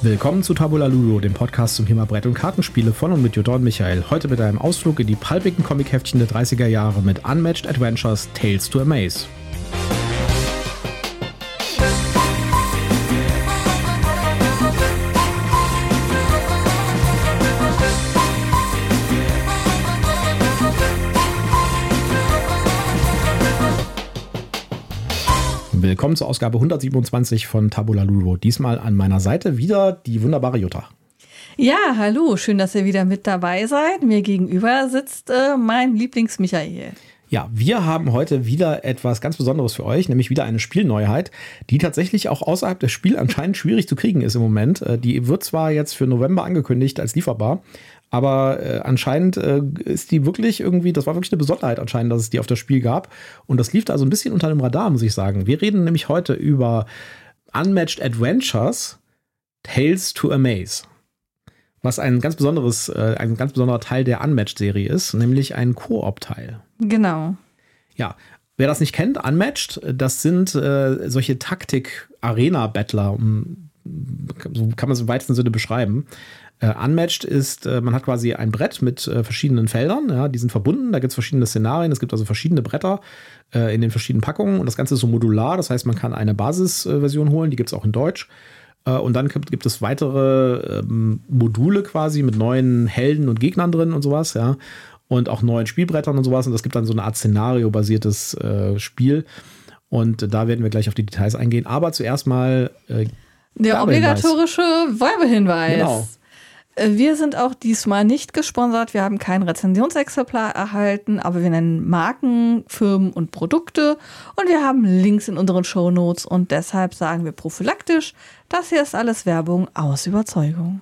Willkommen zu Tabula Ludo, dem Podcast zum Thema Brett- und Kartenspiele von und mit und Michael. Heute mit einem Ausflug in die palpigen Comicheftchen der 30er Jahre mit Unmatched Adventures Tales to Amaze. Willkommen zur Ausgabe 127 von Tabula Ludo. Diesmal an meiner Seite wieder die wunderbare Jutta. Ja, hallo, schön, dass ihr wieder mit dabei seid. Mir gegenüber sitzt äh, mein Lieblings-Michael. Ja, wir haben heute wieder etwas ganz Besonderes für euch, nämlich wieder eine Spielneuheit, die tatsächlich auch außerhalb des Spiels anscheinend schwierig zu kriegen ist im Moment. Äh, die wird zwar jetzt für November angekündigt als lieferbar, aber äh, anscheinend äh, ist die wirklich irgendwie, das war wirklich eine Besonderheit anscheinend, dass es die auf das Spiel gab. Und das lief da so ein bisschen unter dem Radar, muss ich sagen. Wir reden nämlich heute über Unmatched Adventures, Tales to Amaze. Was ein ganz besonderes, äh, ein ganz besonderer Teil der Unmatched-Serie ist, nämlich ein Koop-Teil. Genau. Ja, wer das nicht kennt, Unmatched, das sind äh, solche Taktik-Arena-Battler, um, so kann man es im weitesten Sinne beschreiben. Äh, unmatched ist, äh, man hat quasi ein Brett mit äh, verschiedenen Feldern, ja, die sind verbunden, da gibt es verschiedene Szenarien, es gibt also verschiedene Bretter äh, in den verschiedenen Packungen und das Ganze ist so modular, das heißt, man kann eine Basisversion holen, die gibt es auch in Deutsch. Äh, und dann gibt, gibt es weitere ähm, Module quasi mit neuen Helden und Gegnern drin und sowas, ja. Und auch neuen Spielbrettern und sowas. Und das gibt dann so eine Art Szenario-basiertes äh, Spiel. Und da werden wir gleich auf die Details eingehen. Aber zuerst mal der obligatorische Werbehinweis. Genau. Wir sind auch diesmal nicht gesponsert. Wir haben kein Rezensionsexemplar erhalten, aber wir nennen Marken, Firmen und Produkte und wir haben Links in unseren Shownotes und deshalb sagen wir prophylaktisch, das hier ist alles Werbung aus Überzeugung.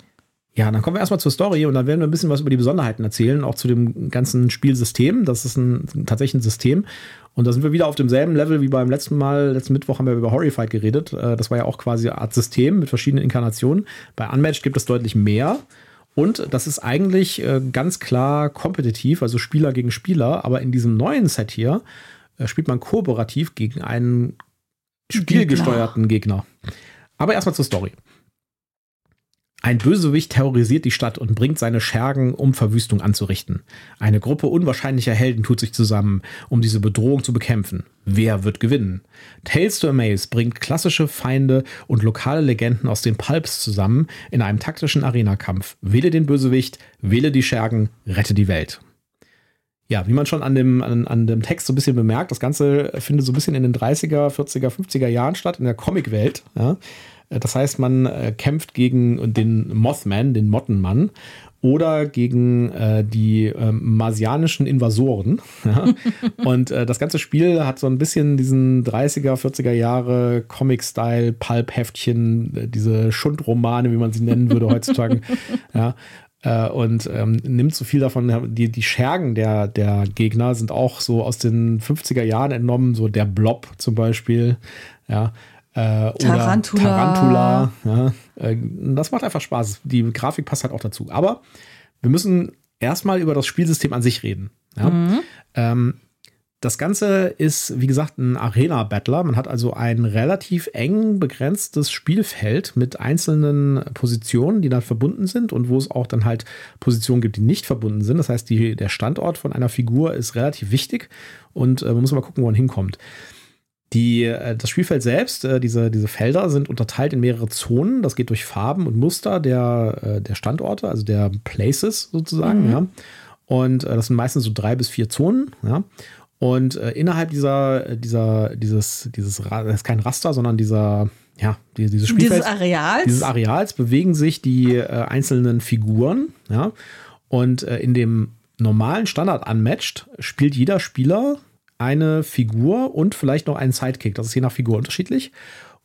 Ja, dann kommen wir erstmal zur Story und dann werden wir ein bisschen was über die Besonderheiten erzählen, auch zu dem ganzen Spielsystem. Das ist ein, tatsächlich ein System. Und da sind wir wieder auf demselben Level wie beim letzten Mal. Letzten Mittwoch haben wir über Horrified geredet. Äh, das war ja auch quasi eine Art System mit verschiedenen Inkarnationen. Bei Unmatched gibt es deutlich mehr. Und das ist eigentlich äh, ganz klar kompetitiv, also Spieler gegen Spieler. Aber in diesem neuen Set hier äh, spielt man kooperativ gegen einen spielgesteuerten Gegner. Gegner. Aber erstmal zur Story. Ein Bösewicht terrorisiert die Stadt und bringt seine Schergen, um Verwüstung anzurichten. Eine Gruppe unwahrscheinlicher Helden tut sich zusammen, um diese Bedrohung zu bekämpfen. Wer wird gewinnen? Tales to Amaze bringt klassische Feinde und lokale Legenden aus den Pulps zusammen in einem taktischen Arenakampf. Wähle den Bösewicht, wähle die Schergen, rette die Welt. Ja, wie man schon an dem, an, an dem Text so ein bisschen bemerkt, das Ganze findet so ein bisschen in den 30er, 40er, 50er Jahren statt, in der Comicwelt. Ja. Äh, das heißt, man äh, kämpft gegen den Mothman, den Mottenmann, oder gegen äh, die äh, marsianischen Invasoren. Ja? Und äh, das ganze Spiel hat so ein bisschen diesen 30er, 40er Jahre Comic-Style, Pulp-Heftchen, äh, diese Schundromane, wie man sie nennen würde heutzutage. ja? Äh, und ähm, nimmt so viel davon. Die, die Schergen der, der Gegner sind auch so aus den 50er Jahren entnommen, so der Blob zum Beispiel. Ja, äh, Tarantula. Tarantula. Ja. Äh, das macht einfach Spaß. Die Grafik passt halt auch dazu. Aber wir müssen erstmal über das Spielsystem an sich reden. Ja? Mhm. Ähm, das Ganze ist, wie gesagt, ein Arena-Battler. Man hat also ein relativ eng begrenztes Spielfeld mit einzelnen Positionen, die dann verbunden sind und wo es auch dann halt Positionen gibt, die nicht verbunden sind. Das heißt, die, der Standort von einer Figur ist relativ wichtig und äh, man muss mal gucken, wo man hinkommt. Die, äh, das Spielfeld selbst, äh, diese, diese Felder sind unterteilt in mehrere Zonen. Das geht durch Farben und Muster der, äh, der Standorte, also der Places sozusagen. Mhm. Ja. Und das sind meistens so drei bis vier Zonen. Ja. Und innerhalb dieser, dieser, dieses, dieses, das ist kein Raster, sondern dieser, ja, die, dieses Spielfeld. Dieses Areals. Dieses Areals bewegen sich die einzelnen Figuren. Ja. Und in dem normalen Standard Unmatched spielt jeder Spieler eine Figur und vielleicht noch einen Sidekick. Das ist je nach Figur unterschiedlich.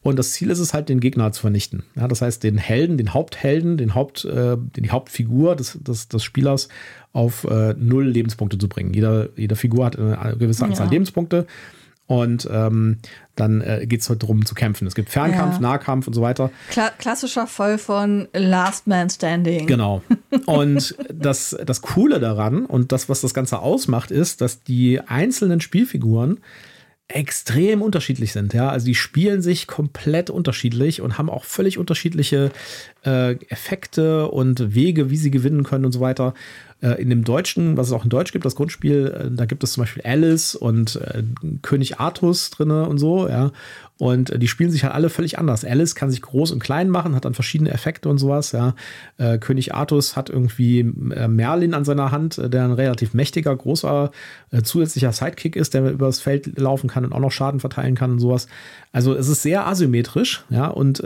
Und das Ziel ist es halt, den Gegner zu vernichten. Ja, das heißt, den Helden, den Haupthelden, den Haupt, äh, die Hauptfigur des, des, des Spielers auf äh, null Lebenspunkte zu bringen. Jeder, jede Figur hat eine gewisse Anzahl ja. Lebenspunkte. Und ähm, dann äh, geht es halt darum zu kämpfen. Es gibt Fernkampf, ja. Nahkampf und so weiter. Kla klassischer Fall von Last Man Standing. Genau. Und das, das Coole daran und das, was das Ganze ausmacht, ist, dass die einzelnen Spielfiguren extrem unterschiedlich sind. Ja, also die spielen sich komplett unterschiedlich und haben auch völlig unterschiedliche äh, Effekte und Wege, wie sie gewinnen können und so weiter. Äh, in dem Deutschen, was es auch in Deutsch gibt, das Grundspiel, äh, da gibt es zum Beispiel Alice und äh, König Artus drinne und so, ja. Und äh, die spielen sich halt alle völlig anders. Alice kann sich groß und klein machen, hat dann verschiedene Effekte und sowas. Ja. Äh, König Artus hat irgendwie Merlin an seiner Hand, der ein relativ mächtiger, großer zusätzlicher Sidekick ist, der übers Feld laufen kann und auch noch Schaden verteilen kann und sowas. Also es ist sehr asymmetrisch, ja, und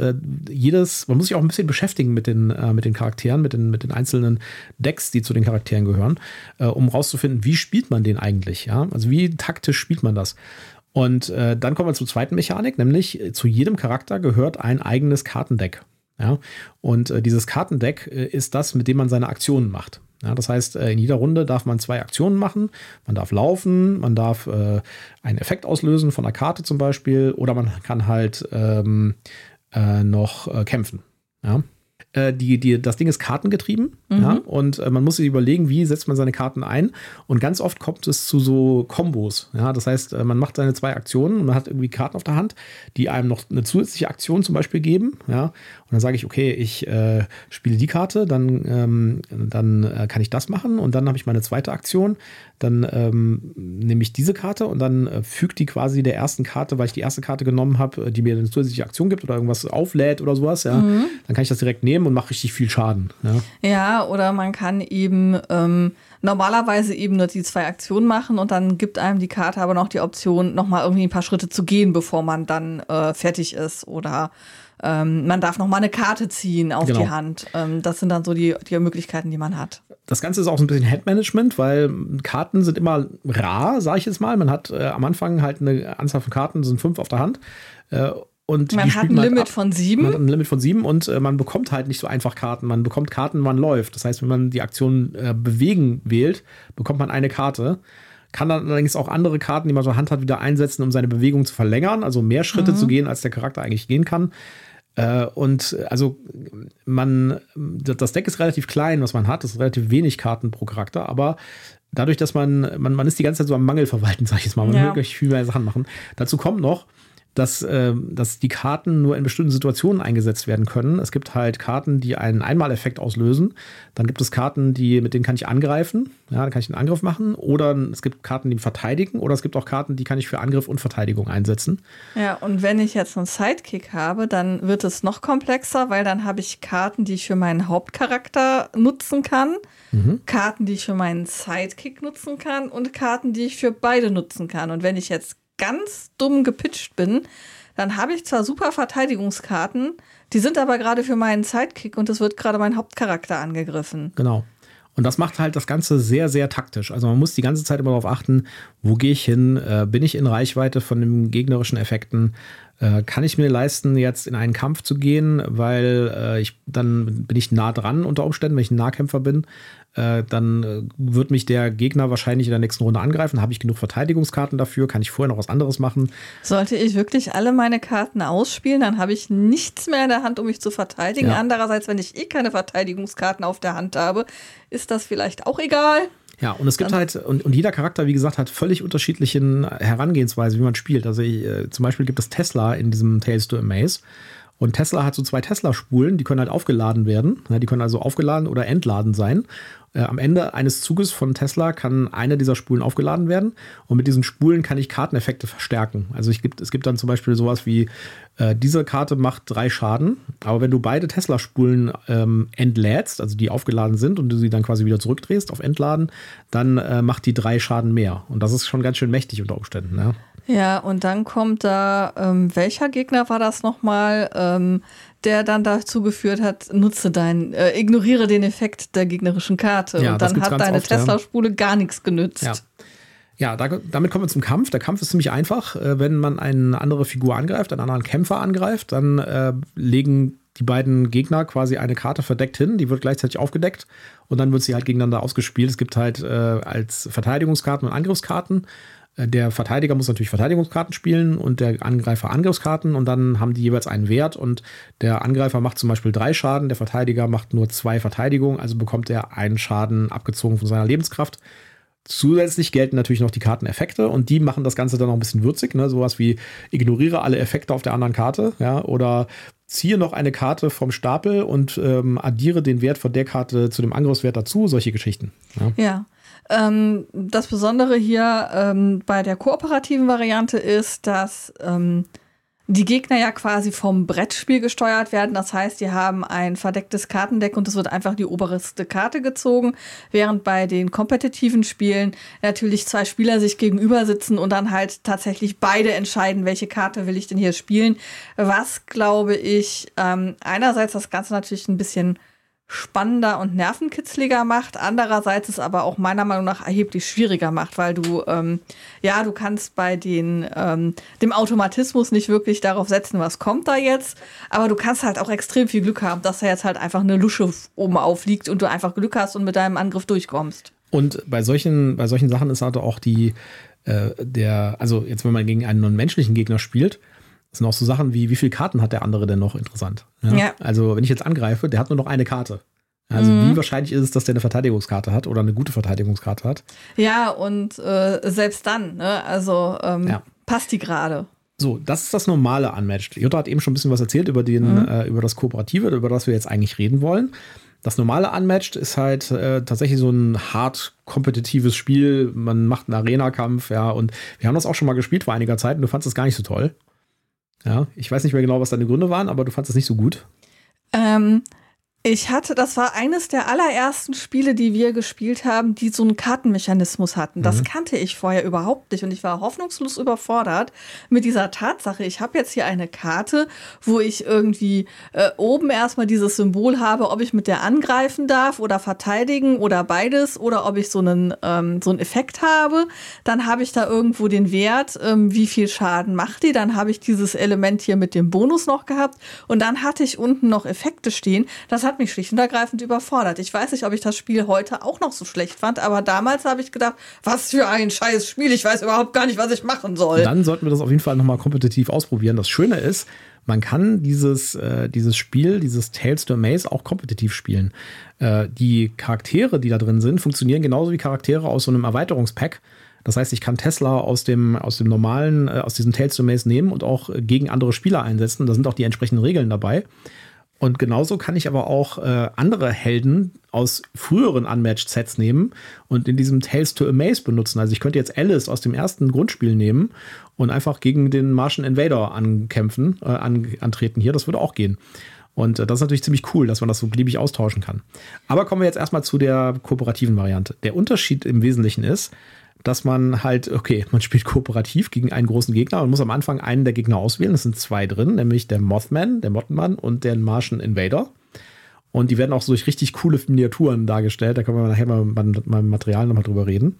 jedes, man muss sich auch ein bisschen beschäftigen mit den, mit den Charakteren, mit den, mit den einzelnen Decks, die zu den Charakteren gehören, um rauszufinden, wie spielt man den eigentlich, ja. Also wie taktisch spielt man das. Und äh, dann kommen wir zur zweiten Mechanik, nämlich äh, zu jedem Charakter gehört ein eigenes Kartendeck. Ja? Und äh, dieses Kartendeck äh, ist das, mit dem man seine Aktionen macht. Ja, das heißt, äh, in jeder Runde darf man zwei Aktionen machen. Man darf laufen, man darf äh, einen Effekt auslösen von einer Karte zum Beispiel, oder man kann halt ähm, noch kämpfen. Ja? Äh, die, die, das Ding ist kartengetrieben. Mhm. Ja, und äh, man muss sich überlegen, wie setzt man seine Karten ein. Und ganz oft kommt es zu so Kombos. Ja, das heißt, äh, man macht seine zwei Aktionen und man hat irgendwie Karten auf der Hand, die einem noch eine zusätzliche Aktion zum Beispiel geben. Ja, und dann sage ich, okay, ich äh, spiele die Karte, dann, ähm, dann äh, kann ich das machen und dann habe ich meine zweite Aktion. Dann ähm, nehme ich diese Karte und dann äh, fügt die quasi der ersten Karte, weil ich die erste Karte genommen habe, die mir eine zusätzliche Aktion gibt oder irgendwas auflädt oder sowas. Ja, mhm. dann kann ich das direkt nehmen und mache richtig viel Schaden. Ja, ja oder man kann eben ähm, normalerweise eben nur die zwei Aktionen machen und dann gibt einem die Karte aber noch die Option, nochmal irgendwie ein paar Schritte zu gehen, bevor man dann äh, fertig ist oder ähm, man darf noch mal eine Karte ziehen auf genau. die Hand. Ähm, das sind dann so die, die Möglichkeiten, die man hat. Das Ganze ist auch so ein bisschen Headmanagement, weil Karten sind immer rar, sage ich jetzt mal. Man hat äh, am Anfang halt eine Anzahl von Karten, sind fünf auf der Hand. Äh, und man hat ein Limit ab. von sieben. Man hat ein Limit von sieben und äh, man bekommt halt nicht so einfach Karten. Man bekommt Karten, man läuft. Das heißt, wenn man die Aktion äh, bewegen wählt, bekommt man eine Karte. Kann dann allerdings auch andere Karten, die man so Hand hat, wieder einsetzen, um seine Bewegung zu verlängern, also mehr Schritte mhm. zu gehen, als der Charakter eigentlich gehen kann. Äh, und also man, das Deck ist relativ klein, was man hat. Es ist relativ wenig Karten pro Charakter, aber dadurch, dass man, man, man ist die ganze Zeit so am Mangel verwalten, sag ich jetzt mal. Man ja. will wirklich viel mehr Sachen machen. Dazu kommt noch, dass, äh, dass die Karten nur in bestimmten Situationen eingesetzt werden können. Es gibt halt Karten, die einen Einmaleffekt auslösen. Dann gibt es Karten, die, mit denen kann ich angreifen. Ja, dann kann ich einen Angriff machen. Oder es gibt Karten, die verteidigen. Oder es gibt auch Karten, die kann ich für Angriff und Verteidigung einsetzen. Ja, und wenn ich jetzt einen Sidekick habe, dann wird es noch komplexer, weil dann habe ich Karten, die ich für meinen Hauptcharakter nutzen kann. Mhm. Karten, die ich für meinen Sidekick nutzen kann und Karten, die ich für beide nutzen kann. Und wenn ich jetzt ganz dumm gepitcht bin, dann habe ich zwar super Verteidigungskarten, die sind aber gerade für meinen Sidekick und es wird gerade mein Hauptcharakter angegriffen. Genau. Und das macht halt das Ganze sehr, sehr taktisch. Also man muss die ganze Zeit immer darauf achten, wo gehe ich hin? Äh, bin ich in Reichweite von den gegnerischen Effekten? Äh, kann ich mir leisten, jetzt in einen Kampf zu gehen, weil äh, ich dann bin ich nah dran unter Umständen, wenn ich ein Nahkämpfer bin. Äh, dann äh, wird mich der Gegner wahrscheinlich in der nächsten Runde angreifen. Habe ich genug Verteidigungskarten dafür? Kann ich vorher noch was anderes machen? Sollte ich wirklich alle meine Karten ausspielen, dann habe ich nichts mehr in der Hand, um mich zu verteidigen. Ja. Andererseits, wenn ich eh keine Verteidigungskarten auf der Hand habe, ist das vielleicht auch egal. Ja, und es gibt dann halt, und, und jeder Charakter, wie gesagt, hat völlig unterschiedliche Herangehensweise, wie man spielt. Also ich, äh, zum Beispiel gibt es Tesla in diesem Tales to Amaze. Und Tesla hat so zwei Tesla-Spulen, die können halt aufgeladen werden. Die können also aufgeladen oder entladen sein. Äh, am Ende eines Zuges von Tesla kann eine dieser Spulen aufgeladen werden und mit diesen Spulen kann ich Karteneffekte verstärken. Also ich gibt, es gibt dann zum Beispiel sowas wie, äh, diese Karte macht drei Schaden, aber wenn du beide Tesla-Spulen ähm, entlädst, also die aufgeladen sind und du sie dann quasi wieder zurückdrehst auf Entladen, dann äh, macht die drei Schaden mehr. Und das ist schon ganz schön mächtig unter Umständen. Ja, ja und dann kommt da, ähm, welcher Gegner war das nochmal? Ähm, der dann dazu geführt hat, nutze dein, äh, ignoriere den Effekt der gegnerischen Karte. Ja, und dann hat deine Tesla-Spule ja. gar nichts genützt. Ja. Ja, da, damit kommen wir zum Kampf. Der Kampf ist ziemlich einfach. Äh, wenn man eine andere Figur angreift, einen anderen Kämpfer angreift, dann äh, legen die beiden Gegner quasi eine Karte verdeckt hin. Die wird gleichzeitig aufgedeckt und dann wird sie halt gegeneinander ausgespielt. Es gibt halt äh, als Verteidigungskarten und Angriffskarten. Äh, der Verteidiger muss natürlich Verteidigungskarten spielen und der Angreifer Angriffskarten und dann haben die jeweils einen Wert und der Angreifer macht zum Beispiel drei Schaden, der Verteidiger macht nur zwei Verteidigungen, also bekommt er einen Schaden abgezogen von seiner Lebenskraft. Zusätzlich gelten natürlich noch die Karteneffekte und die machen das Ganze dann noch ein bisschen würzig. Ne? Sowas wie ignoriere alle Effekte auf der anderen Karte ja? oder ziehe noch eine Karte vom Stapel und ähm, addiere den Wert von der Karte zu dem Angriffswert dazu. Solche Geschichten. Ja. ja. Ähm, das Besondere hier ähm, bei der kooperativen Variante ist, dass ähm, die Gegner ja quasi vom Brettspiel gesteuert werden. Das heißt, die haben ein verdecktes Kartendeck und es wird einfach die oberste Karte gezogen, während bei den kompetitiven Spielen natürlich zwei Spieler sich gegenüber sitzen und dann halt tatsächlich beide entscheiden, welche Karte will ich denn hier spielen. Was, glaube ich, ähm, einerseits das Ganze natürlich ein bisschen spannender und nervenkitzliger macht, andererseits es aber auch meiner Meinung nach erheblich schwieriger macht, weil du ähm, ja du kannst bei den ähm, dem Automatismus nicht wirklich darauf setzen, was kommt da jetzt, aber du kannst halt auch extrem viel Glück haben, dass da jetzt halt einfach eine Lusche oben aufliegt und du einfach Glück hast und mit deinem Angriff durchkommst. Und bei solchen bei solchen Sachen ist halt auch die äh, der also jetzt wenn man gegen einen non-menschlichen Gegner spielt, das sind auch so Sachen wie, wie viele Karten hat der andere denn noch interessant? Ja? ja. Also, wenn ich jetzt angreife, der hat nur noch eine Karte. Also, mhm. wie wahrscheinlich ist es, dass der eine Verteidigungskarte hat oder eine gute Verteidigungskarte hat? Ja, und äh, selbst dann, ne? also ähm, ja. passt die gerade. So, das ist das normale Unmatched. Jutta hat eben schon ein bisschen was erzählt über, den, mhm. äh, über das Kooperative, über das wir jetzt eigentlich reden wollen. Das normale Unmatched ist halt äh, tatsächlich so ein hart kompetitives Spiel. Man macht einen Arena-Kampf, ja, und wir haben das auch schon mal gespielt vor einiger Zeit und du fandest es gar nicht so toll. Ja, ich weiß nicht mehr genau, was deine Gründe waren, aber du fandest es nicht so gut. Ähm, ich hatte, das war eines der allerersten Spiele, die wir gespielt haben, die so einen Kartenmechanismus hatten. Das mhm. kannte ich vorher überhaupt nicht und ich war hoffnungslos überfordert mit dieser Tatsache. Ich habe jetzt hier eine Karte, wo ich irgendwie äh, oben erstmal dieses Symbol habe, ob ich mit der angreifen darf oder verteidigen oder beides oder ob ich so einen, ähm, so einen Effekt habe. Dann habe ich da irgendwo den Wert, ähm, wie viel Schaden macht die. Dann habe ich dieses Element hier mit dem Bonus noch gehabt und dann hatte ich unten noch Effekte stehen. Das hat hat mich schlicht und ergreifend überfordert. Ich weiß nicht, ob ich das Spiel heute auch noch so schlecht fand, aber damals habe ich gedacht, was für ein scheiß Spiel, ich weiß überhaupt gar nicht, was ich machen soll. Dann sollten wir das auf jeden Fall nochmal kompetitiv ausprobieren. Das Schöne ist, man kann dieses, äh, dieses Spiel, dieses Tales to Maze auch kompetitiv spielen. Äh, die Charaktere, die da drin sind, funktionieren genauso wie Charaktere aus so einem Erweiterungspack. Das heißt, ich kann Tesla aus dem, aus dem normalen, äh, aus diesem Tales to Maze nehmen und auch gegen andere Spieler einsetzen. Da sind auch die entsprechenden Regeln dabei. Und genauso kann ich aber auch äh, andere Helden aus früheren Unmatched-Sets nehmen und in diesem Tales to Amaze benutzen. Also ich könnte jetzt Alice aus dem ersten Grundspiel nehmen und einfach gegen den Martian Invader ankämpfen, äh, an, antreten hier. Das würde auch gehen. Und äh, das ist natürlich ziemlich cool, dass man das so beliebig austauschen kann. Aber kommen wir jetzt erstmal zu der kooperativen Variante. Der Unterschied im Wesentlichen ist, dass man halt, okay, man spielt kooperativ gegen einen großen Gegner und muss am Anfang einen der Gegner auswählen. Es sind zwei drin, nämlich der Mothman, der Mottenmann und der Martian Invader. Und die werden auch so durch richtig coole Miniaturen dargestellt. Da können wir nachher mal beim Material nochmal drüber reden.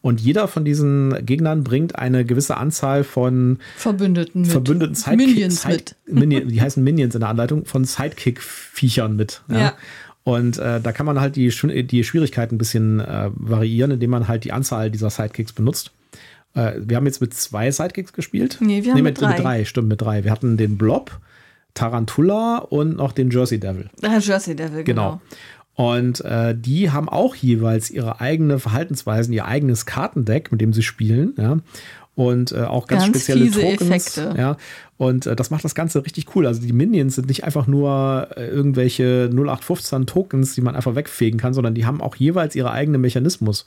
Und jeder von diesen Gegnern bringt eine gewisse Anzahl von Verbündeten, mit. Verbündeten Sidekick, Minions Side, mit. Minion, die heißen Minions in der Anleitung, von Sidekick-Viechern mit. Ja. ja. Und äh, da kann man halt die, die Schwierigkeiten ein bisschen äh, variieren, indem man halt die Anzahl dieser Sidekicks benutzt. Äh, wir haben jetzt mit zwei Sidekicks gespielt. Nee, wir haben nee, mit, mit, drei. mit drei. Stimmt, mit drei. Wir hatten den Blob, Tarantula und noch den Jersey Devil. Ah, Jersey Devil, genau. genau. Und äh, die haben auch jeweils ihre eigene Verhaltensweisen, ihr eigenes Kartendeck, mit dem sie spielen. Ja und äh, auch ganz, ganz spezielle Tokens. Effekte. Ja, und äh, das macht das Ganze richtig cool. Also die Minions sind nicht einfach nur äh, irgendwelche 0815 Tokens, die man einfach wegfegen kann, sondern die haben auch jeweils ihre eigenen Mechanismus.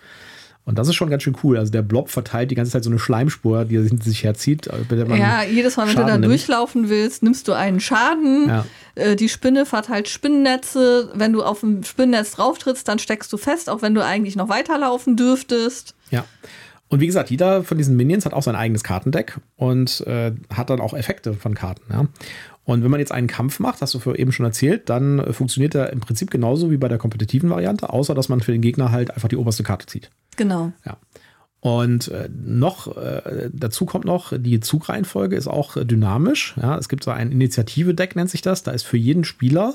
Und das ist schon ganz schön cool. Also der Blob verteilt die ganze Zeit so eine Schleimspur, die er hinter sich herzieht. ja, jedes Mal, wenn Schaden du da nimmt. durchlaufen willst, nimmst du einen Schaden. Ja. Äh, die Spinne verteilt Spinnennetze. Wenn du auf ein Spinnennetz drauftrittst, dann steckst du fest, auch wenn du eigentlich noch weiterlaufen dürftest. Ja. Und wie gesagt, jeder von diesen Minions hat auch sein eigenes Kartendeck und äh, hat dann auch Effekte von Karten. Ja? Und wenn man jetzt einen Kampf macht, hast du eben schon erzählt, dann äh, funktioniert er im Prinzip genauso wie bei der kompetitiven Variante, außer dass man für den Gegner halt einfach die oberste Karte zieht. Genau. Ja. Und äh, noch äh, dazu kommt noch, die Zugreihenfolge ist auch dynamisch. Ja, es gibt so ein Initiative-Deck, nennt sich das. Da ist für jeden Spieler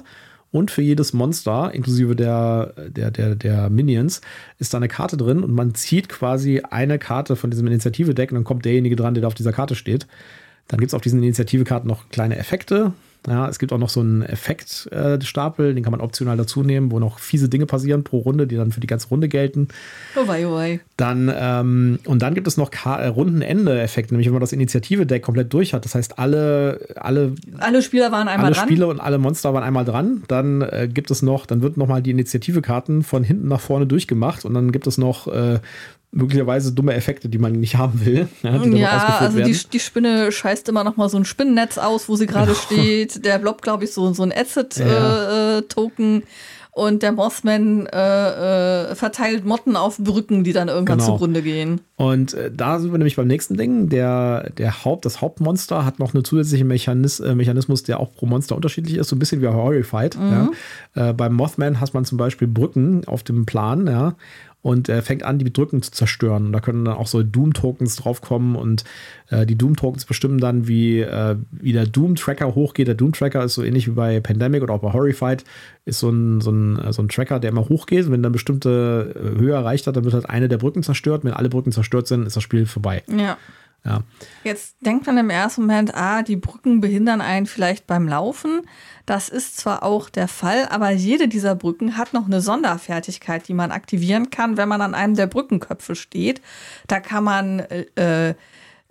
und für jedes Monster, inklusive der, der, der, der Minions, ist da eine Karte drin und man zieht quasi eine Karte von diesem Initiative-Deck und dann kommt derjenige dran, der da auf dieser Karte steht. Dann gibt es auf diesen Initiative-Karten noch kleine Effekte. Ja, es gibt auch noch so einen Effektstapel, den kann man optional dazu nehmen, wo noch fiese Dinge passieren pro Runde, die dann für die ganze Runde gelten. Oh wei, oh wei. Dann, ähm, und dann gibt es noch äh, Rundenende-Effekte, nämlich wenn man das Initiative-Deck komplett durch hat. Das heißt, alle, alle, alle Spieler waren einmal alle dran. Spiele und alle Monster waren einmal dran. Dann äh, gibt es noch, dann wird nochmal die Initiative-Karten von hinten nach vorne durchgemacht und dann gibt es noch äh, möglicherweise dumme Effekte, die man nicht haben will. Ja, die ja also die, die, Spinne scheißt immer noch mal so ein Spinnennetz aus, wo sie gerade genau. steht. Der Blob, glaube ich, so, so ein Acid-Token. Ja. Äh, und der Mothman äh, äh, verteilt Motten auf Brücken, die dann irgendwann genau. zugrunde gehen. Und äh, da sind wir nämlich beim nächsten Ding. Der, der Haupt, das Hauptmonster hat noch einen zusätzlichen Mechanis äh, Mechanismus, der auch pro Monster unterschiedlich ist, so ein bisschen wie Horrified. Mhm. Ja. Äh, beim Mothman hat man zum Beispiel Brücken auf dem Plan, ja und er fängt an, die Brücken zu zerstören. Und da können dann auch so Doom-Tokens draufkommen und äh, die Doom-Tokens bestimmen dann, wie, äh, wie der Doom-Tracker hochgeht. Der Doom-Tracker ist so ähnlich wie bei Pandemic oder auch bei Horrified, ist so ein, so ein, so ein Tracker, der immer hochgeht. Und wenn dann bestimmte äh, Höhe erreicht hat, dann wird halt eine der Brücken zerstört. Wenn alle Brücken zerstört sind, ist das Spiel vorbei. Ja. Ja. Jetzt denkt man im ersten Moment, ah, die Brücken behindern einen vielleicht beim Laufen. Das ist zwar auch der Fall, aber jede dieser Brücken hat noch eine Sonderfertigkeit, die man aktivieren kann, wenn man an einem der Brückenköpfe steht. Da kann man äh,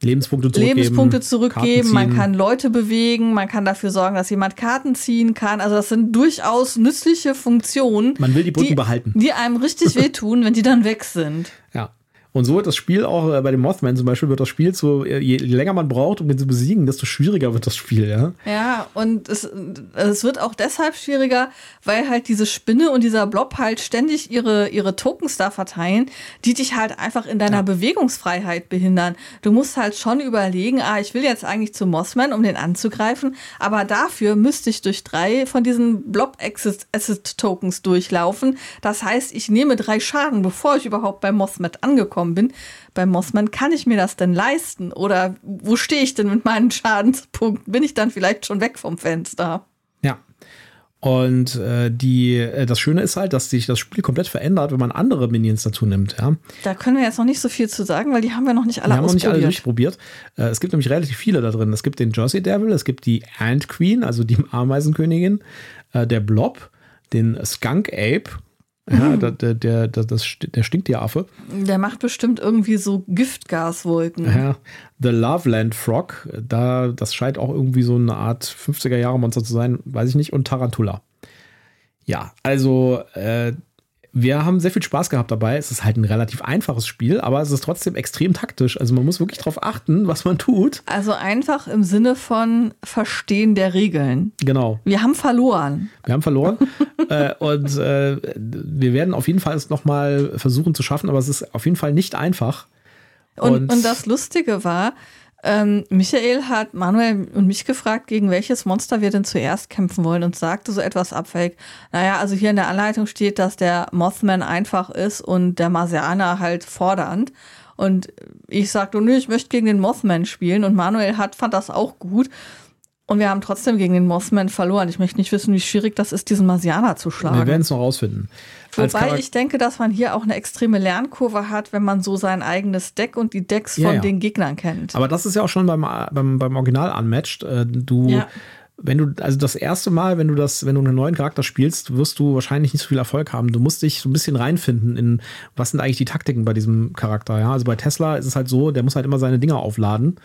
Lebenspunkte zurückgeben, Lebenspunkte zurückgeben man kann Leute bewegen, man kann dafür sorgen, dass jemand Karten ziehen kann. Also das sind durchaus nützliche Funktionen. Man will die Brücken die, behalten. Die einem richtig wehtun, wenn die dann weg sind. Ja. Und so wird das Spiel auch äh, bei dem Mothman zum Beispiel, wird das Spiel so, je länger man braucht, um den zu besiegen, desto schwieriger wird das Spiel, ja. Ja, und es, es wird auch deshalb schwieriger, weil halt diese Spinne und dieser Blob halt ständig ihre, ihre Tokens da verteilen, die dich halt einfach in deiner ja. Bewegungsfreiheit behindern. Du musst halt schon überlegen, ah, ich will jetzt eigentlich zu Mothman, um den anzugreifen, aber dafür müsste ich durch drei von diesen Blob-Assist-Tokens durchlaufen. Das heißt, ich nehme drei Schaden, bevor ich überhaupt bei Mothman angekommen angekommen bin. Bei Mossman kann ich mir das denn leisten? Oder wo stehe ich denn mit meinen Schadenspunkten? Bin ich dann vielleicht schon weg vom Fenster? Ja. Und äh, die, äh, das Schöne ist halt, dass sich das Spiel komplett verändert, wenn man andere Minions dazu nimmt. Ja. Da können wir jetzt noch nicht so viel zu sagen, weil die haben wir noch nicht alle wir haben noch nicht alle durchprobiert. Äh, es gibt nämlich relativ viele da drin. Es gibt den Jersey Devil, es gibt die Ant Queen, also die Ameisenkönigin, äh, der Blob, den Skunk Ape ja, der, der, der, das, der Stinktieraffe. Der macht bestimmt irgendwie so Giftgaswolken. Ja, The Loveland Frog, da, das scheint auch irgendwie so eine Art 50er-Jahre-Monster zu sein, weiß ich nicht, und Tarantula. Ja, also äh, wir haben sehr viel Spaß gehabt dabei. Es ist halt ein relativ einfaches Spiel, aber es ist trotzdem extrem taktisch. Also man muss wirklich darauf achten, was man tut. Also einfach im Sinne von Verstehen der Regeln. Genau. Wir haben verloren. Wir haben verloren. äh, und äh, wir werden auf jeden Fall es nochmal versuchen zu schaffen, aber es ist auf jeden Fall nicht einfach. Und, und, und das Lustige war, ähm, Michael hat Manuel und mich gefragt, gegen welches Monster wir denn zuerst kämpfen wollen und sagte so etwas abfällig. Naja, also hier in der Anleitung steht, dass der Mothman einfach ist und der Marsianer halt fordernd. Und ich sagte, nö, ich möchte gegen den Mothman spielen und Manuel hat, fand das auch gut. Und wir haben trotzdem gegen den Mossman verloren. Ich möchte nicht wissen, wie schwierig das ist, diesen Marsianer zu schlagen. Wir werden es noch rausfinden. Wobei ich denke, dass man hier auch eine extreme Lernkurve hat, wenn man so sein eigenes Deck und die Decks von ja, ja. den Gegnern kennt. Aber das ist ja auch schon beim, beim, beim Original unmatched. Äh, du. Ja. Wenn du, also das erste Mal, wenn du das, wenn du einen neuen Charakter spielst, wirst du wahrscheinlich nicht so viel Erfolg haben. Du musst dich so ein bisschen reinfinden in, was sind eigentlich die Taktiken bei diesem Charakter, ja. Also bei Tesla ist es halt so, der muss halt immer seine Dinger aufladen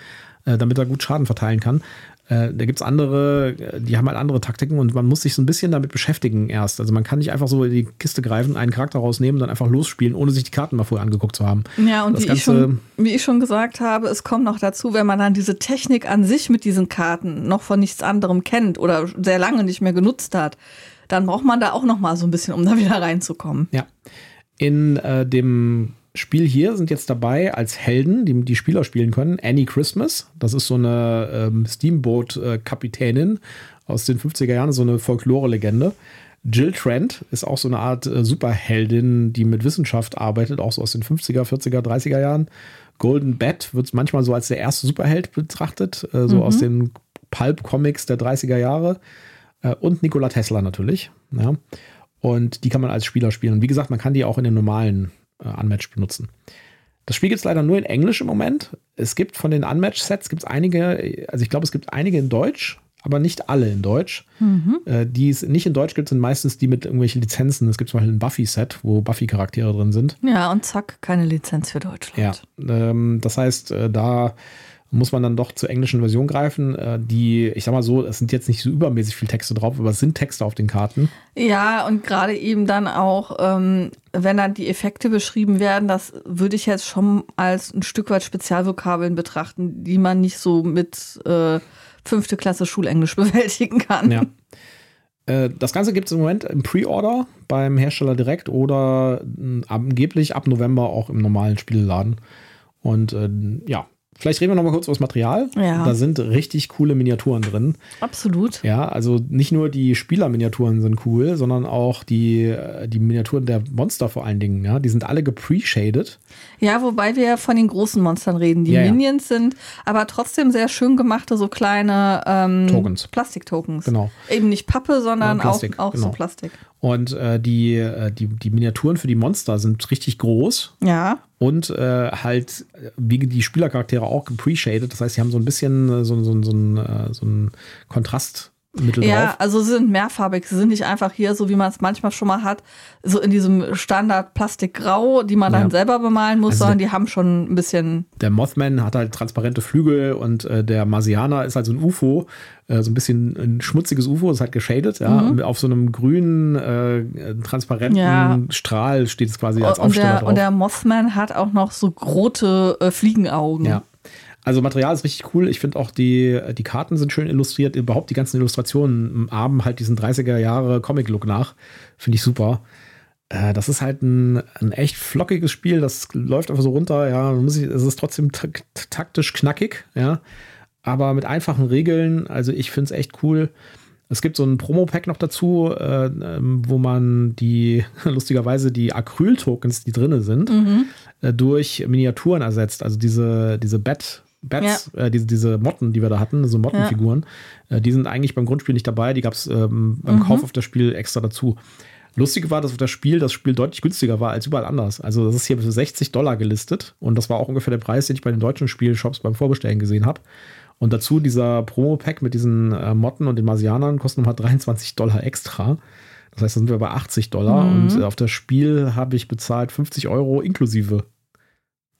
äh, damit er gut Schaden verteilen kann. Äh, da gibt es andere, die haben halt andere Taktiken und man muss sich so ein bisschen damit beschäftigen erst. Also man kann nicht einfach so in die Kiste greifen, einen Charakter rausnehmen, dann einfach losspielen, ohne sich die Karten mal vorher angeguckt zu haben. Ja, und wie ich, schon, wie ich schon gesagt habe, es kommt noch dazu, wenn man dann diese Technik an sich mit diesen Karten noch von nichts anderem kennt oder sehr lange nicht mehr genutzt hat, dann braucht man da auch noch mal so ein bisschen, um da wieder reinzukommen. Ja. In äh, dem Spiel hier sind jetzt dabei als Helden, die die Spieler spielen können, Annie Christmas. Das ist so eine ähm, Steamboat-Kapitänin aus den 50er Jahren, so eine Folklore-Legende. Jill Trent ist auch so eine Art äh, Superheldin, die mit Wissenschaft arbeitet, auch so aus den 50er, 40er, 30er Jahren. Golden Bat wird manchmal so als der erste Superheld betrachtet, äh, so mhm. aus den Pulp-Comics der 30er Jahre. Äh, und Nikola Tesla natürlich. Ja. Und die kann man als Spieler spielen. Und wie gesagt, man kann die auch in den normalen äh, Unmatched benutzen. Das Spiel gibt es leider nur in Englisch im Moment. Es gibt von den Unmatched-Sets gibt es einige, also ich glaube, es gibt einige in Deutsch, aber nicht alle in Deutsch. Mhm. Äh, die es nicht in Deutsch gibt, sind meistens die mit irgendwelchen Lizenzen. Es gibt zum Beispiel ein Buffy-Set, wo Buffy-Charaktere drin sind. Ja, und zack, keine Lizenz für Deutschland. Ja, ähm, das heißt, äh, da muss man dann doch zur englischen Version greifen. Äh, die, ich sag mal so, es sind jetzt nicht so übermäßig viele Texte drauf, aber es sind Texte auf den Karten. Ja, und gerade eben dann auch, ähm, wenn dann die Effekte beschrieben werden, das würde ich jetzt schon als ein Stück weit Spezialvokabeln betrachten, die man nicht so mit äh, fünfte Klasse Schulenglisch bewältigen kann. Ja. Äh, das Ganze gibt es im Moment im Pre-Order beim Hersteller direkt oder äh, angeblich ab November auch im normalen Spielladen. Und ja, Vielleicht reden wir noch mal kurz über das Material. Ja. Da sind richtig coole Miniaturen drin. Absolut. Ja, also nicht nur die Spielerminiaturen sind cool, sondern auch die, die Miniaturen der Monster vor allen Dingen. Ja, die sind alle gepre-shaded. Ja, wobei wir von den großen Monstern reden. Die ja, Minions ja. sind aber trotzdem sehr schön gemachte, so kleine ähm, Tokens. Plastik-Tokens. Genau. Eben nicht Pappe, sondern Plastik, auch, auch genau. so Plastik. Und äh, die, äh, die, die Miniaturen für die Monster sind richtig groß. Ja. Und äh, halt, wie die Spielercharaktere auch gepre-shaded. Das heißt, sie haben so ein bisschen äh, so, so, so, so, äh, so einen Kontrast Mittel ja, drauf. also sie sind mehrfarbig. Sie sind nicht einfach hier, so wie man es manchmal schon mal hat, so in diesem Standard Plastikgrau, die man ja. dann selber bemalen muss, also sondern die haben schon ein bisschen. Der Mothman hat halt transparente Flügel und äh, der Marsianer ist halt so ein UFO, äh, so ein bisschen ein schmutziges UFO, ist halt geschadet, ja. Mhm. Auf so einem grünen, äh, transparenten ja. Strahl steht es quasi als und Aufsteller der, drauf. Und der Mothman hat auch noch so rote äh, Fliegenaugen. Ja. Also Material ist richtig cool. Ich finde auch die, die Karten sind schön illustriert. Überhaupt die ganzen Illustrationen haben halt diesen 30er Jahre Comic-Look nach. Finde ich super. Äh, das ist halt ein, ein echt flockiges Spiel. Das läuft einfach so runter. Ja, muss ich, es ist trotzdem taktisch knackig. Ja, aber mit einfachen Regeln. Also ich finde es echt cool. Es gibt so ein Promo-Pack noch dazu, äh, ähm, wo man die, lustigerweise, die Acryl-Tokens, die drin sind, mhm. äh, durch Miniaturen ersetzt. Also diese, diese Bett, Bats, ja. äh, diese, diese Motten, die wir da hatten, so Mottenfiguren, ja. äh, die sind eigentlich beim Grundspiel nicht dabei. Die gab es ähm, beim mhm. Kauf auf das Spiel extra dazu. Lustig war, dass auf das Spiel das Spiel deutlich günstiger war als überall anders. Also das ist hier für 60 Dollar gelistet und das war auch ungefähr der Preis, den ich bei den deutschen Spielshops beim Vorbestellen gesehen habe. Und dazu dieser Promo-Pack mit diesen äh, Motten und den Marsianern kostet nochmal 23 Dollar extra. Das heißt, da sind wir bei 80 Dollar mhm. und äh, auf das Spiel habe ich bezahlt 50 Euro inklusive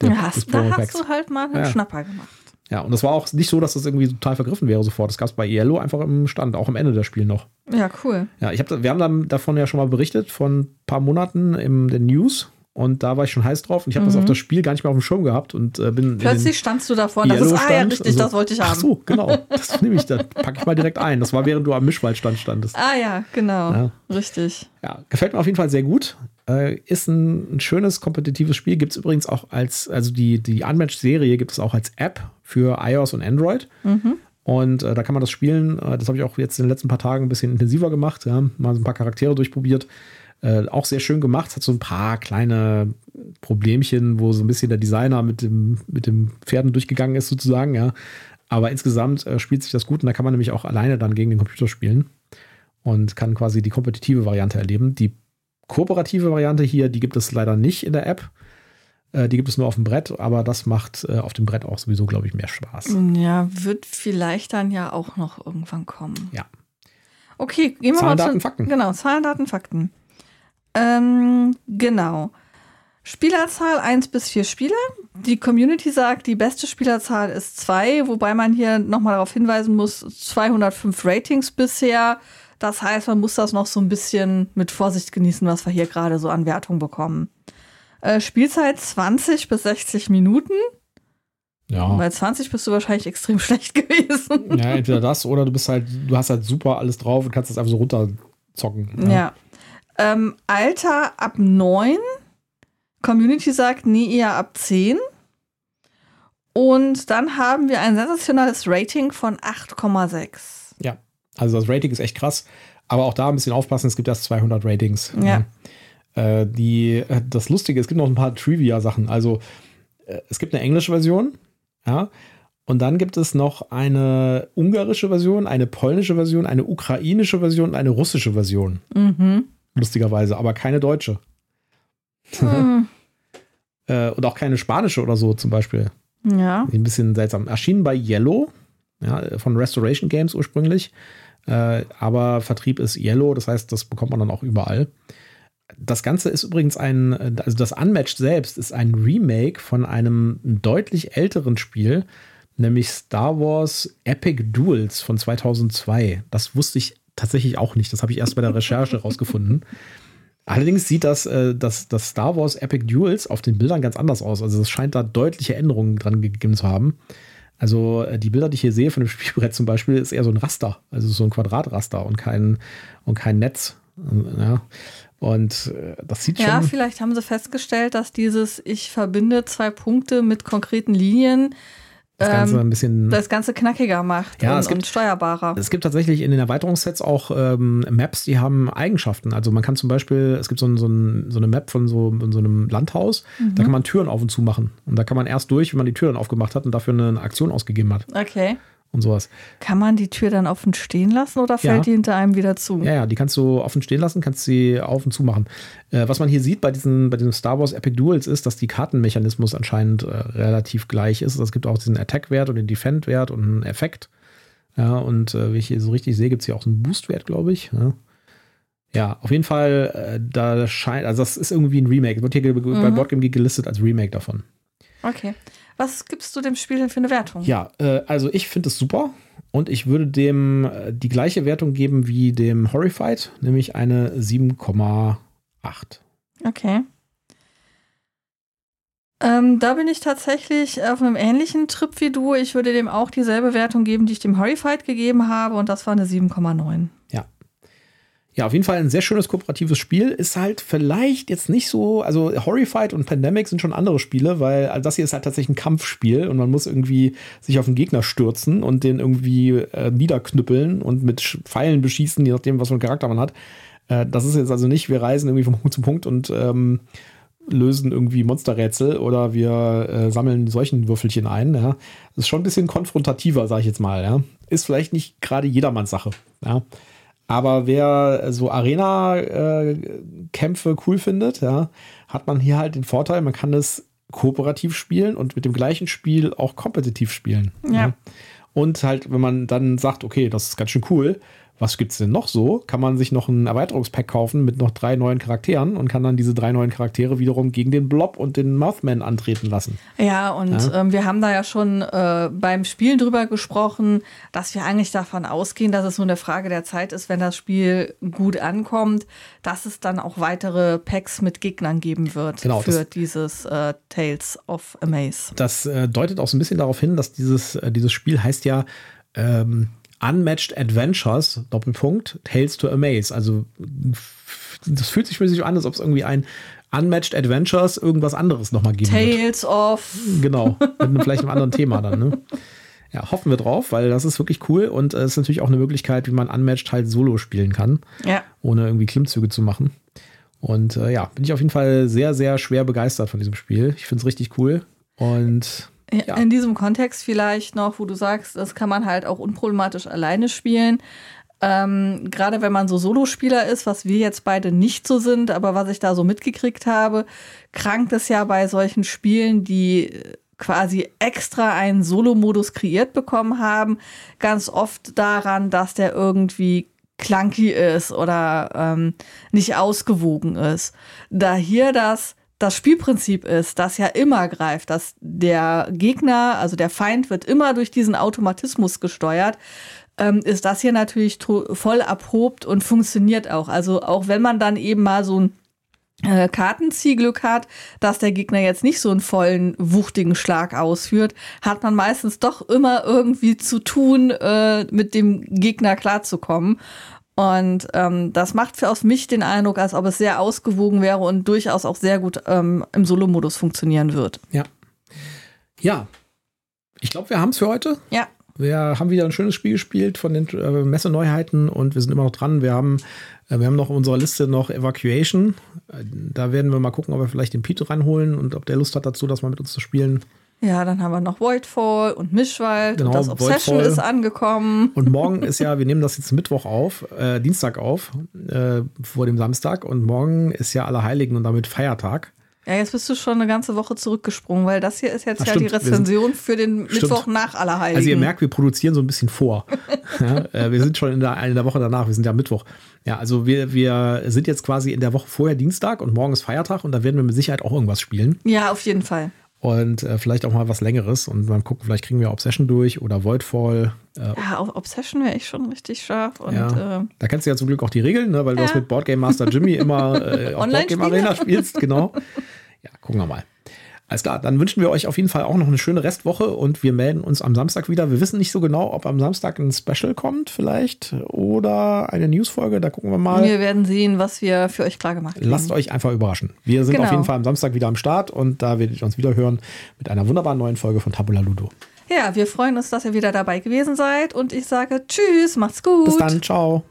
der, ja, hast, da hast du halt mal einen ja. Schnapper gemacht. Ja, und das war auch nicht so, dass das irgendwie total vergriffen wäre sofort. Das gab es bei Yellow einfach im Stand, auch am Ende des Spiels noch. Ja, cool. Ja, ich hab, wir haben dann davon ja schon mal berichtet, von ein paar Monaten in den News. Und da war ich schon heiß drauf und ich habe mhm. das auf das Spiel gar nicht mehr auf dem Schirm gehabt und äh, bin. Plötzlich standst du davor das ist, ah ja, richtig, also, das wollte ich haben. Ach so, genau. Das nehme ich, da packe ich mal direkt ein. Das war während du am Mischwaldstand standest. Ah ja, genau. Ja. Richtig. Ja, gefällt mir auf jeden Fall sehr gut. Äh, ist ein, ein, schönes, kompetitives Spiel. Gibt es übrigens auch als, also die, die Unmatched-Serie gibt es auch als App für iOS und Android. Mhm. Und äh, da kann man das spielen. Äh, das habe ich auch jetzt in den letzten paar Tagen ein bisschen intensiver gemacht. Ja. Mal so ein paar Charaktere durchprobiert. Äh, auch sehr schön gemacht. Hat so ein paar kleine Problemchen, wo so ein bisschen der Designer mit dem, mit dem Pferden durchgegangen ist, sozusagen, ja. Aber insgesamt äh, spielt sich das gut und da kann man nämlich auch alleine dann gegen den Computer spielen und kann quasi die kompetitive Variante erleben. Die kooperative Variante hier, die gibt es leider nicht in der App. Äh, die gibt es nur auf dem Brett, aber das macht äh, auf dem Brett auch sowieso, glaube ich, mehr Spaß. Ja, wird vielleicht dann ja auch noch irgendwann kommen. Ja. Okay, gehen wir Zahlen, mal Daten, zu, Fakten. Genau, Zahlen, Daten, Fakten. Ähm, genau. Spielerzahl 1 bis 4 Spieler. Die Community sagt, die beste Spielerzahl ist 2, wobei man hier nochmal darauf hinweisen muss, 205 Ratings bisher. Das heißt, man muss das noch so ein bisschen mit Vorsicht genießen, was wir hier gerade so an Wertung bekommen. Äh, Spielzeit 20 bis 60 Minuten. Ja. Bei 20 bist du wahrscheinlich extrem schlecht gewesen. Ja, entweder das oder du bist halt, du hast halt super alles drauf und kannst das einfach so runterzocken. Ja. ja. Ähm, Alter ab 9. Community sagt, nee, eher ab 10. Und dann haben wir ein sensationales Rating von 8,6. Also das Rating ist echt krass. Aber auch da ein bisschen aufpassen, es gibt erst 200 Ratings. Ja. Äh, die, äh, das Lustige, es gibt noch ein paar Trivia-Sachen. Also äh, es gibt eine englische Version, ja. Und dann gibt es noch eine ungarische Version, eine polnische Version, eine ukrainische Version und eine russische Version. Mhm. Lustigerweise, aber keine deutsche. Mhm. und auch keine spanische oder so zum Beispiel. Ja. Ein bisschen seltsam. Erschienen bei Yellow ja, von Restoration Games ursprünglich. Äh, aber Vertrieb ist Yellow, das heißt, das bekommt man dann auch überall. Das Ganze ist übrigens ein, also das Unmatched selbst ist ein Remake von einem deutlich älteren Spiel, nämlich Star Wars Epic Duels von 2002. Das wusste ich tatsächlich auch nicht. Das habe ich erst bei der Recherche rausgefunden. Allerdings sieht das, äh, das, das Star Wars Epic Duels auf den Bildern ganz anders aus. Also es scheint da deutliche Änderungen dran gegeben zu haben. Also äh, die Bilder, die ich hier sehe von dem Spielbrett zum Beispiel, ist eher so ein Raster, also so ein Quadratraster und kein, und kein Netz. Ja. Und äh, das sieht schon. Ja, vielleicht haben sie festgestellt, dass dieses Ich verbinde zwei Punkte mit konkreten Linien das Ganze ähm, ein bisschen. Das Ganze knackiger macht ja, und, es gibt, und steuerbarer. Es gibt tatsächlich in den Erweiterungssets auch ähm, Maps, die haben Eigenschaften. Also man kann zum Beispiel, es gibt so, ein, so, ein, so eine Map von so, so einem Landhaus, mhm. da kann man Türen auf und zu machen. Und da kann man erst durch, wenn man die Tür dann aufgemacht hat und dafür eine Aktion ausgegeben hat. Okay und sowas. Kann man die Tür dann offen stehen lassen oder fällt ja. die hinter einem wieder zu? Ja, ja, die kannst du offen stehen lassen, kannst sie auf und zu machen. Äh, was man hier sieht bei diesen, bei diesen Star Wars Epic Duels ist, dass die Kartenmechanismus anscheinend äh, relativ gleich ist. Es gibt auch diesen Attack-Wert und den Defend-Wert und einen Effekt. Ja, und äh, wie ich hier so richtig sehe, gibt es hier auch einen Boost-Wert, glaube ich. Ja. ja. auf jeden Fall, äh, da scheint, also das ist irgendwie ein Remake. Wird hier mhm. bei Boardgame gelistet als Remake davon. Okay. Was gibst du dem Spiel denn für eine Wertung? Ja, äh, also ich finde es super und ich würde dem äh, die gleiche Wertung geben wie dem Horrified, nämlich eine 7,8. Okay. Ähm, da bin ich tatsächlich auf einem ähnlichen Trip wie du. Ich würde dem auch dieselbe Wertung geben, die ich dem Horrified gegeben habe, und das war eine 7,9. Ja. Ja, auf jeden Fall ein sehr schönes kooperatives Spiel. Ist halt vielleicht jetzt nicht so, also Horrified und Pandemic sind schon andere Spiele, weil das hier ist halt tatsächlich ein Kampfspiel und man muss irgendwie sich auf den Gegner stürzen und den irgendwie äh, niederknüppeln und mit Pfeilen beschießen, je nachdem, was für einen Charakter man hat. Äh, das ist jetzt also nicht, wir reisen irgendwie vom Punkt zu Punkt und ähm, lösen irgendwie Monsterrätsel oder wir äh, sammeln solchen Würfelchen ein. Ja. Das ist schon ein bisschen konfrontativer, sag ich jetzt mal. Ja. Ist vielleicht nicht gerade jedermanns Sache. Ja. Aber wer so Arena-Kämpfe cool findet, ja, hat man hier halt den Vorteil, man kann es kooperativ spielen und mit dem gleichen Spiel auch kompetitiv spielen. Ja. ja. Und halt, wenn man dann sagt, okay, das ist ganz schön cool, was gibt es denn noch so? Kann man sich noch ein Erweiterungspack kaufen mit noch drei neuen Charakteren und kann dann diese drei neuen Charaktere wiederum gegen den Blob und den Mothman antreten lassen. Ja, und ja. Ähm, wir haben da ja schon äh, beim Spielen drüber gesprochen, dass wir eigentlich davon ausgehen, dass es nur eine Frage der Zeit ist, wenn das Spiel gut ankommt, dass es dann auch weitere Packs mit Gegnern geben wird genau, für dieses äh, Tales of Amaze. Das äh, deutet auch so ein bisschen darauf hin, dass dieses, äh, dieses Spiel heißt ja ähm, Unmatched Adventures, Doppelpunkt, Tales to Amaze. Also das fühlt sich für sich an, als ob es irgendwie ein Unmatched Adventures irgendwas anderes nochmal geben Tales wird. of. Genau, mit einem, vielleicht einem anderen Thema dann. Ne? Ja, hoffen wir drauf, weil das ist wirklich cool und es ist natürlich auch eine Möglichkeit, wie man Unmatched halt solo spielen kann, ja. ohne irgendwie Klimmzüge zu machen. Und äh, ja, bin ich auf jeden Fall sehr, sehr schwer begeistert von diesem Spiel. Ich finde es richtig cool und ja. In diesem Kontext vielleicht noch, wo du sagst, das kann man halt auch unproblematisch alleine spielen. Ähm, Gerade wenn man so Solospieler ist, was wir jetzt beide nicht so sind, aber was ich da so mitgekriegt habe, krankt es ja bei solchen Spielen, die quasi extra einen Solo-Modus kreiert bekommen haben, ganz oft daran, dass der irgendwie clunky ist oder ähm, nicht ausgewogen ist. Da hier das das Spielprinzip ist, das ja immer greift, dass der Gegner, also der Feind wird immer durch diesen Automatismus gesteuert, ähm, ist das hier natürlich voll abhobt und funktioniert auch. Also auch wenn man dann eben mal so ein äh, Kartenziehglück hat, dass der Gegner jetzt nicht so einen vollen, wuchtigen Schlag ausführt, hat man meistens doch immer irgendwie zu tun, äh, mit dem Gegner klarzukommen. Und ähm, das macht für aus mich den Eindruck, als ob es sehr ausgewogen wäre und durchaus auch sehr gut ähm, im Solo-Modus funktionieren wird. Ja. Ja. Ich glaube, wir haben es für heute. Ja. Wir haben wieder ein schönes Spiel gespielt von den äh, Messeneuheiten und wir sind immer noch dran. Wir haben, äh, wir haben noch in unserer Liste noch Evacuation. Äh, da werden wir mal gucken, ob wir vielleicht den Pete reinholen und ob der Lust hat dazu, das mal mit uns zu spielen. Ja, dann haben wir noch Voidfall und Mischwald genau, und das Obsession Voidfall. ist angekommen. Und morgen ist ja, wir nehmen das jetzt Mittwoch auf, äh, Dienstag auf, äh, vor dem Samstag. Und morgen ist ja Allerheiligen und damit Feiertag. Ja, jetzt bist du schon eine ganze Woche zurückgesprungen, weil das hier ist jetzt Ach, ja stimmt. die Rezension sind, für den Mittwoch stimmt. nach Allerheiligen. Also ihr merkt, wir produzieren so ein bisschen vor. ja, äh, wir sind schon in der, in der Woche danach, wir sind ja Mittwoch. Ja, also wir, wir sind jetzt quasi in der Woche vorher Dienstag und morgen ist Feiertag und da werden wir mit Sicherheit auch irgendwas spielen. Ja, auf jeden Fall und äh, vielleicht auch mal was Längeres und dann gucken, vielleicht kriegen wir Obsession durch oder Voidfall. Äh, ja, auf Obsession wäre ich schon richtig scharf. Und, ja. äh, da kennst du ja zum Glück auch die Regeln, ne, weil du das mit Boardgame Master Jimmy immer äh, auf Boardgame Arena spielst, genau. Ja, gucken wir mal. Alles klar, dann wünschen wir euch auf jeden Fall auch noch eine schöne Restwoche und wir melden uns am Samstag wieder. Wir wissen nicht so genau, ob am Samstag ein Special kommt, vielleicht, oder eine Newsfolge. Da gucken wir mal. Wir werden sehen, was wir für euch klar gemacht haben. Lasst euch einfach überraschen. Wir sind genau. auf jeden Fall am Samstag wieder am Start und da werdet ihr uns wieder hören mit einer wunderbaren neuen Folge von Tabula Ludo. Ja, wir freuen uns, dass ihr wieder dabei gewesen seid und ich sage Tschüss, macht's gut. Bis dann, ciao.